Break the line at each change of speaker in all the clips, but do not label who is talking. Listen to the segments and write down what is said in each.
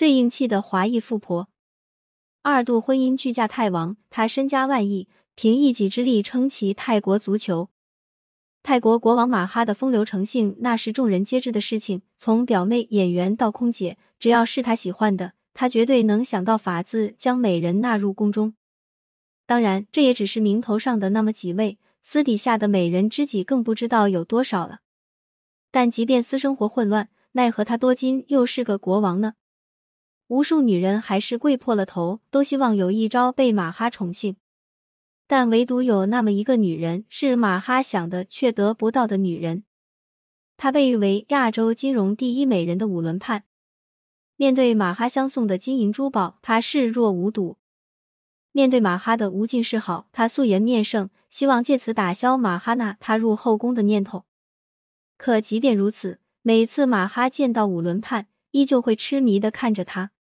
最硬气的华裔富婆。二度婚姻拒嫁泰王，她身家万亿，凭一己之力撑起泰国足球。泰国国王马哈的风流成性，那是众人皆知的事情。从表妹、演员到空姐，只要是他喜欢的，他绝对能想到法子将美人纳入宫中。当然，这也只是名头上的那么几位，私底下的美人知己更不知道有多少了。但即便私生活混乱，奈何他多金又是个国王呢？无数女人还是跪破了头，都希望有一朝被马哈宠幸。但唯独有那么一个女人，是马哈想的却得不到的女人。她被誉为亚洲金融第一美人的五轮盼。面对马哈相送的金银珠宝，她视若无睹；面对马哈的无尽示好，她素颜面圣，希望借此打消马哈那踏入后宫的念头。可即便如此，每次马哈见到五轮盼，依旧会痴迷的看着他。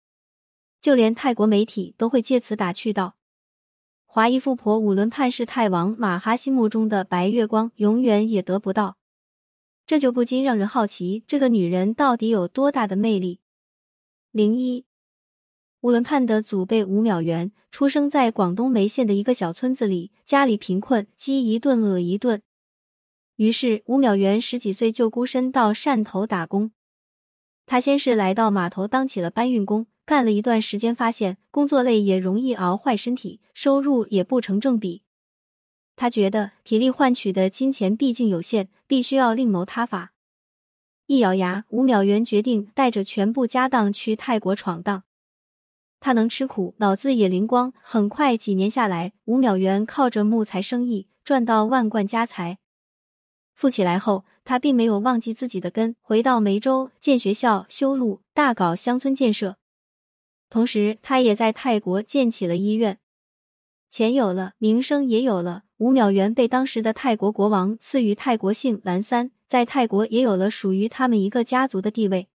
就连泰国媒体都会借此打趣道：“华裔富婆五轮盼是泰王马哈心目中的白月光，永远也得不到。”这就不禁让人好奇，这个女人到底有多大的魅力？零一，五伦盼的祖辈吴淼元出生在广东梅县的一个小村子里，家里贫困，饥一顿饿一顿。于是吴淼元十几岁就孤身到汕头打工。他先是来到码头当起了搬运工。干了一段时间，发现工作累也容易熬坏身体，收入也不成正比。他觉得体力换取的金钱毕竟有限，必须要另谋他法。一咬牙，吴淼元决定带着全部家当去泰国闯荡。他能吃苦，脑子也灵光。很快几年下来，吴淼元靠着木材生意赚到万贯家财。富起来后，他并没有忘记自己的根，回到梅州建学校、修路，大搞乡村建设。同时，他也在泰国建起了医院，钱有了，名声也有了。吴淼元被当时的泰国国王赐予泰国姓蓝三，在泰国也有了属于他们一个家族的地位。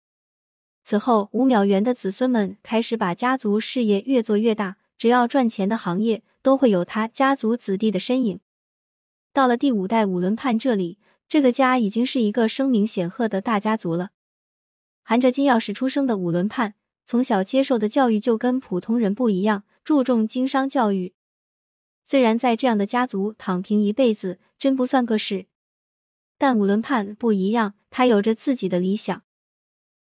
此后，吴淼元的子孙们开始把家族事业越做越大，只要赚钱的行业都会有他家族子弟的身影。到了第五代五轮盼这里，这个家已经是一个声名显赫的大家族了。含着金钥匙出生的五轮盼。从小接受的教育就跟普通人不一样，注重经商教育。虽然在这样的家族躺平一辈子真不算个事，但五轮盼不一样，他有着自己的理想。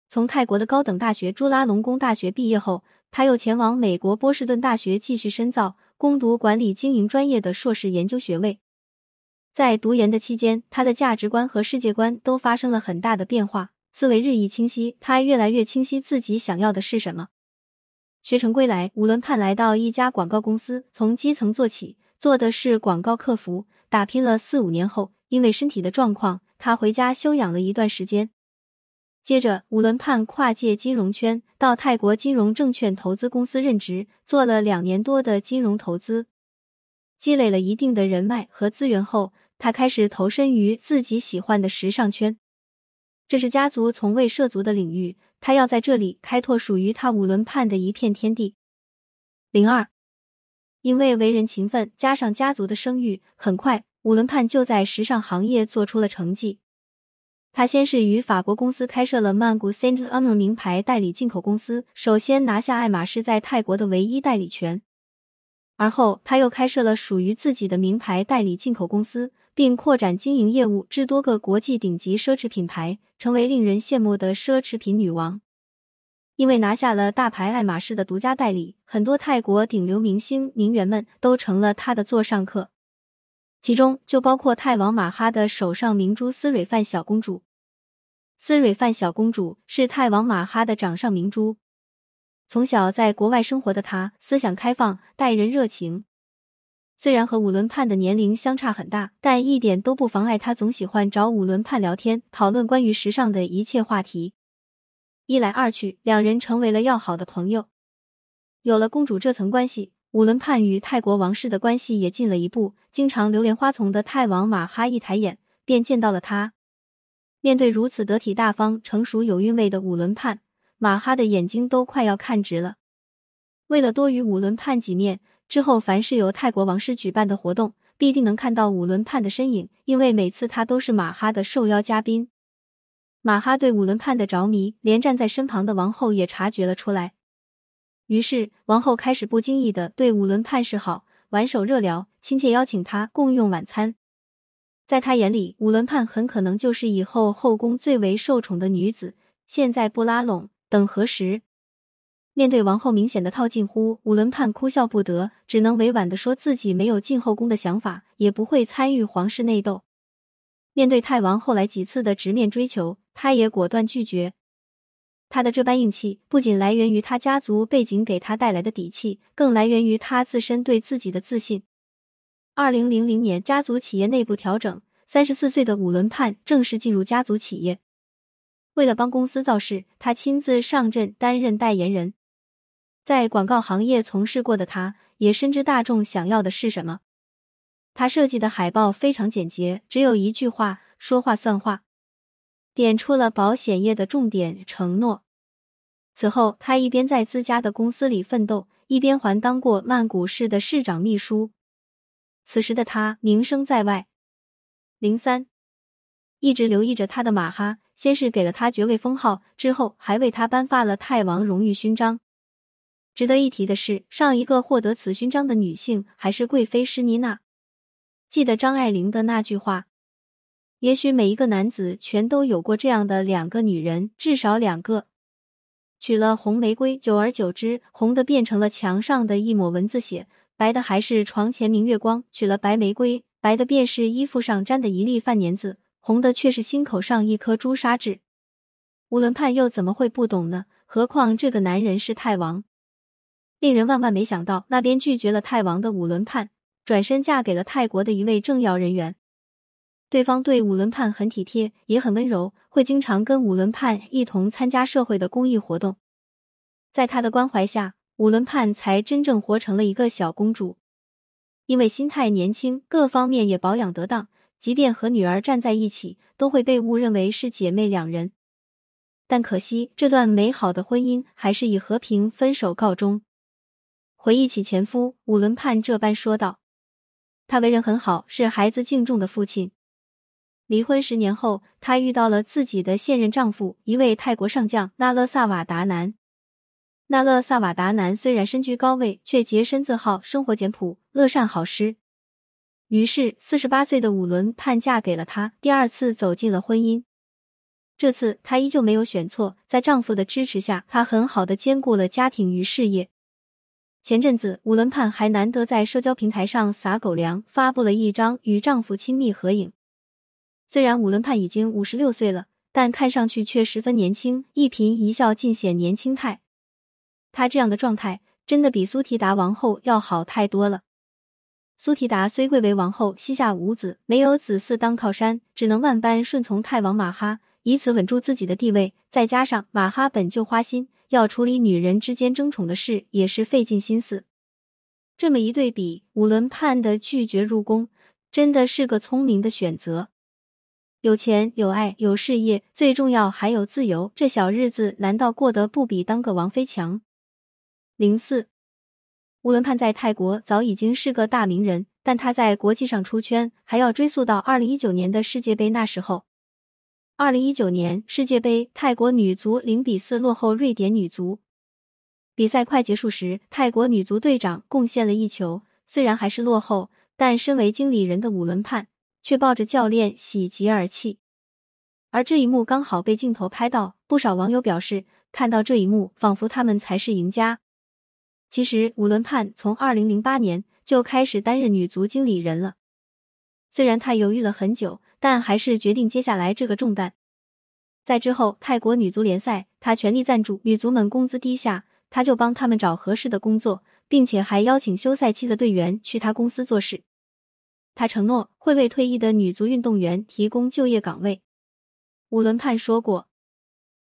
从泰国的高等大学朱拉隆功大学毕业后，他又前往美国波士顿大学继续深造，攻读管理经营专业的硕士研究学位。在读研的期间，他的价值观和世界观都发生了很大的变化。思维日益清晰，他越来越清晰自己想要的是什么。学成归来，吴伦盼来到一家广告公司，从基层做起，做的是广告客服。打拼了四五年后，因为身体的状况，他回家休养了一段时间。接着，吴伦盼跨界金融圈，到泰国金融证券投资公司任职，做了两年多的金融投资，积累了一定的人脉和资源后，他开始投身于自己喜欢的时尚圈。这是家族从未涉足的领域，他要在这里开拓属于他五轮盼的一片天地。零二，因为为人勤奋，加上家族的声誉，很快五轮盼就在时尚行业做出了成绩。他先是与法国公司开设了曼谷 Saint Honor 名牌代理进口公司，首先拿下爱马仕在泰国的唯一代理权。而后他又开设了属于自己的名牌代理进口公司。并扩展经营业务至多个国际顶级奢侈品牌，成为令人羡慕的奢侈品女王。因为拿下了大牌爱马仕的独家代理，很多泰国顶流明星名媛们都成了她的座上客，其中就包括泰王马哈的手上明珠斯蕊范小公主。斯蕊范小公主是泰王马哈的掌上明珠。从小在国外生活的她，思想开放，待人热情。虽然和五轮盼的年龄相差很大，但一点都不妨碍他总喜欢找五轮盼聊天，讨论关于时尚的一切话题。一来二去，两人成为了要好的朋友。有了公主这层关系，五轮盼与泰国王室的关系也近了一步。经常流连花丛的泰王马哈一抬眼便见到了他。面对如此得体大方、成熟有韵味的五轮盼，马哈的眼睛都快要看直了。为了多与五轮盼几面。之后，凡是由泰国王室举办的活动，必定能看到五轮盼的身影，因为每次他都是马哈的受邀嘉宾。马哈对五轮盼的着迷，连站在身旁的王后也察觉了出来。于是王后开始不经意的对武伦判示好，挽手热聊，亲切邀请他共用晚餐。在他眼里，武伦判很可能就是以后后宫最为受宠的女子。现在不拉拢，等何时？面对王后明显的套近乎，武伦判哭笑不得，只能委婉的说自己没有进后宫的想法，也不会参与皇室内斗。面对太王后来几次的直面追求，他也果断拒绝。他的这般硬气，不仅来源于他家族背景给他带来的底气，更来源于他自身对自己的自信。二零零零年，家族企业内部调整，三十四岁的武伦判正式进入家族企业。为了帮公司造势，他亲自上阵担任代言人。在广告行业从事过的他，也深知大众想要的是什么。他设计的海报非常简洁，只有一句话：“说话算话”，点出了保险业的重点承诺。此后，他一边在自家的公司里奋斗，一边还当过曼谷市的市长秘书。此时的他名声在外。零三，一直留意着他的马哈。先是给了他爵位封号，之后还为他颁发了泰王荣誉勋章。值得一提的是，上一个获得此勋章的女性还是贵妃施妮娜。记得张爱玲的那句话：“也许每一个男子全都有过这样的两个女人，至少两个。”娶了红玫瑰，久而久之，红的变成了墙上的一抹蚊子血，白的还是床前明月光；娶了白玫瑰，白的便是衣服上沾的一粒饭粘子。红的却是心口上一颗朱砂痣，武伦盼又怎么会不懂呢？何况这个男人是太王。令人万万没想到，那边拒绝了泰王的五伦判，转身嫁给了泰国的一位政要人员。对方对五伦判很体贴，也很温柔，会经常跟五伦判一同参加社会的公益活动。在他的关怀下，五伦判才真正活成了一个小公主。因为心态年轻，各方面也保养得当。即便和女儿站在一起，都会被误认为是姐妹两人。但可惜，这段美好的婚姻还是以和平分手告终。回忆起前夫武伦判这般说道：“他为人很好，是孩子敬重的父亲。离婚十年后，他遇到了自己的现任丈夫，一位泰国上将纳勒萨瓦达南。纳勒萨瓦达南虽然身居高位，却洁身自好，生活简朴，乐善好施。”于是，四十八岁的武伦判嫁给了他，第二次走进了婚姻。这次，她依旧没有选错，在丈夫的支持下，她很好的兼顾了家庭与事业。前阵子，武伦盼还难得在社交平台上撒狗粮，发布了一张与丈夫亲密合影。虽然武伦盼已经五十六岁了，但看上去却十分年轻，一颦一笑尽显年轻态。她这样的状态，真的比苏提达王后要好太多了。苏提达虽贵为王后，膝下无子，没有子嗣当靠山，只能万般顺从太王马哈，以此稳住自己的地位。再加上马哈本就花心，要处理女人之间争宠的事，也是费尽心思。这么一对比，武伦判的拒绝入宫，真的是个聪明的选择。有钱有爱有事业，最重要还有自由，这小日子难道过得不比当个王妃强？零四。乌伦判在泰国早已经是个大名人，但他在国际上出圈还要追溯到二零一九年的世界杯。那时候，二零一九年世界杯，泰国女足零比四落后瑞典女足。比赛快结束时，泰国女足队长贡献了一球，虽然还是落后，但身为经理人的武伦判却抱着教练喜极而泣。而这一幕刚好被镜头拍到，不少网友表示，看到这一幕，仿佛他们才是赢家。其实，武伦判从二零零八年就开始担任女足经理人了。虽然他犹豫了很久，但还是决定接下来这个重担。在之后泰国女足联赛，他全力赞助女足们，工资低下，他就帮他们找合适的工作，并且还邀请休赛期的队员去他公司做事。他承诺会为退役的女足运动员提供就业岗位。武伦判说过。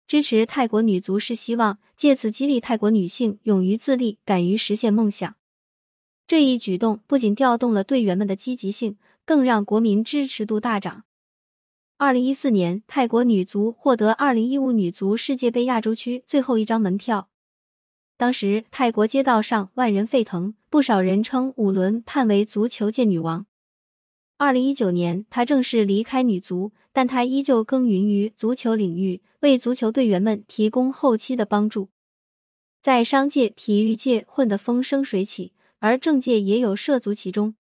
支持泰国女足是希望借此激励泰国女性勇于自立、敢于实现梦想。这一举动不仅调动了队员们的积极性，更让国民支持度大涨。二零一四年，泰国女足获得二零一五女足世界杯亚洲区最后一张门票。当时，泰国街道上万人沸腾，不少人称五轮判为足球界女王。二零一九年，她正式离开女足，但她依旧耕耘于足球领域。为足球队员们提供后期的帮助。在商界、体育界混得风生水起，而政界也有涉足其中。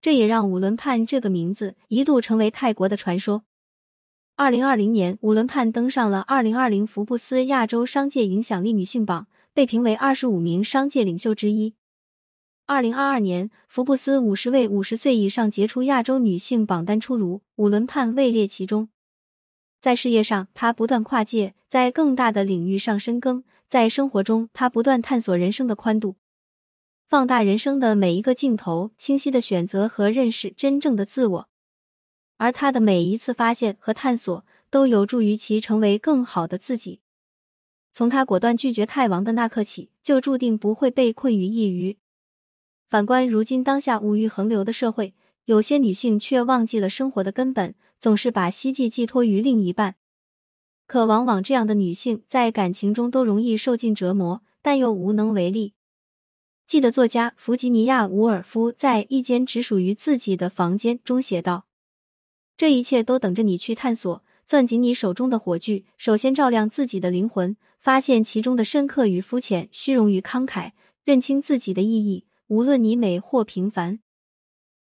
这也让五轮判这个名字一度成为泰国的传说。二零二零年，五轮判登上了二零二零福布斯亚洲商界影响力女性榜，被评为二十五名商界领袖之一。二零二二年，福布斯五十位五十岁以上杰出亚洲女性榜单出炉，五轮判位列其中。在事业上，她不断跨界，在更大的领域上深耕；在生活中，她不断探索人生的宽度。放大人生的每一个镜头，清晰的选择和认识真正的自我，而他的每一次发现和探索都有助于其成为更好的自己。从他果断拒绝泰王的那刻起，就注定不会被困于一隅。反观如今当下物欲横流的社会，有些女性却忘记了生活的根本，总是把希冀寄托于另一半。可往往这样的女性在感情中都容易受尽折磨，但又无能为力。记得作家弗吉尼亚·伍尔夫在《一间只属于自己的房间》中写道：“这一切都等着你去探索，攥紧你手中的火炬，首先照亮自己的灵魂，发现其中的深刻与肤浅，虚荣与慷慨，认清自己的意义。无论你美或平凡，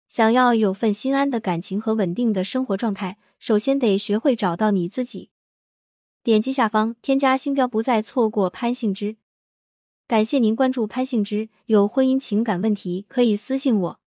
想要有份心安的感情和稳定的生活状态，首先得学会找到你自己。”点击下方添加星标，不再错过潘幸之。感谢您关注潘幸之，有婚姻情感问题可以私信我。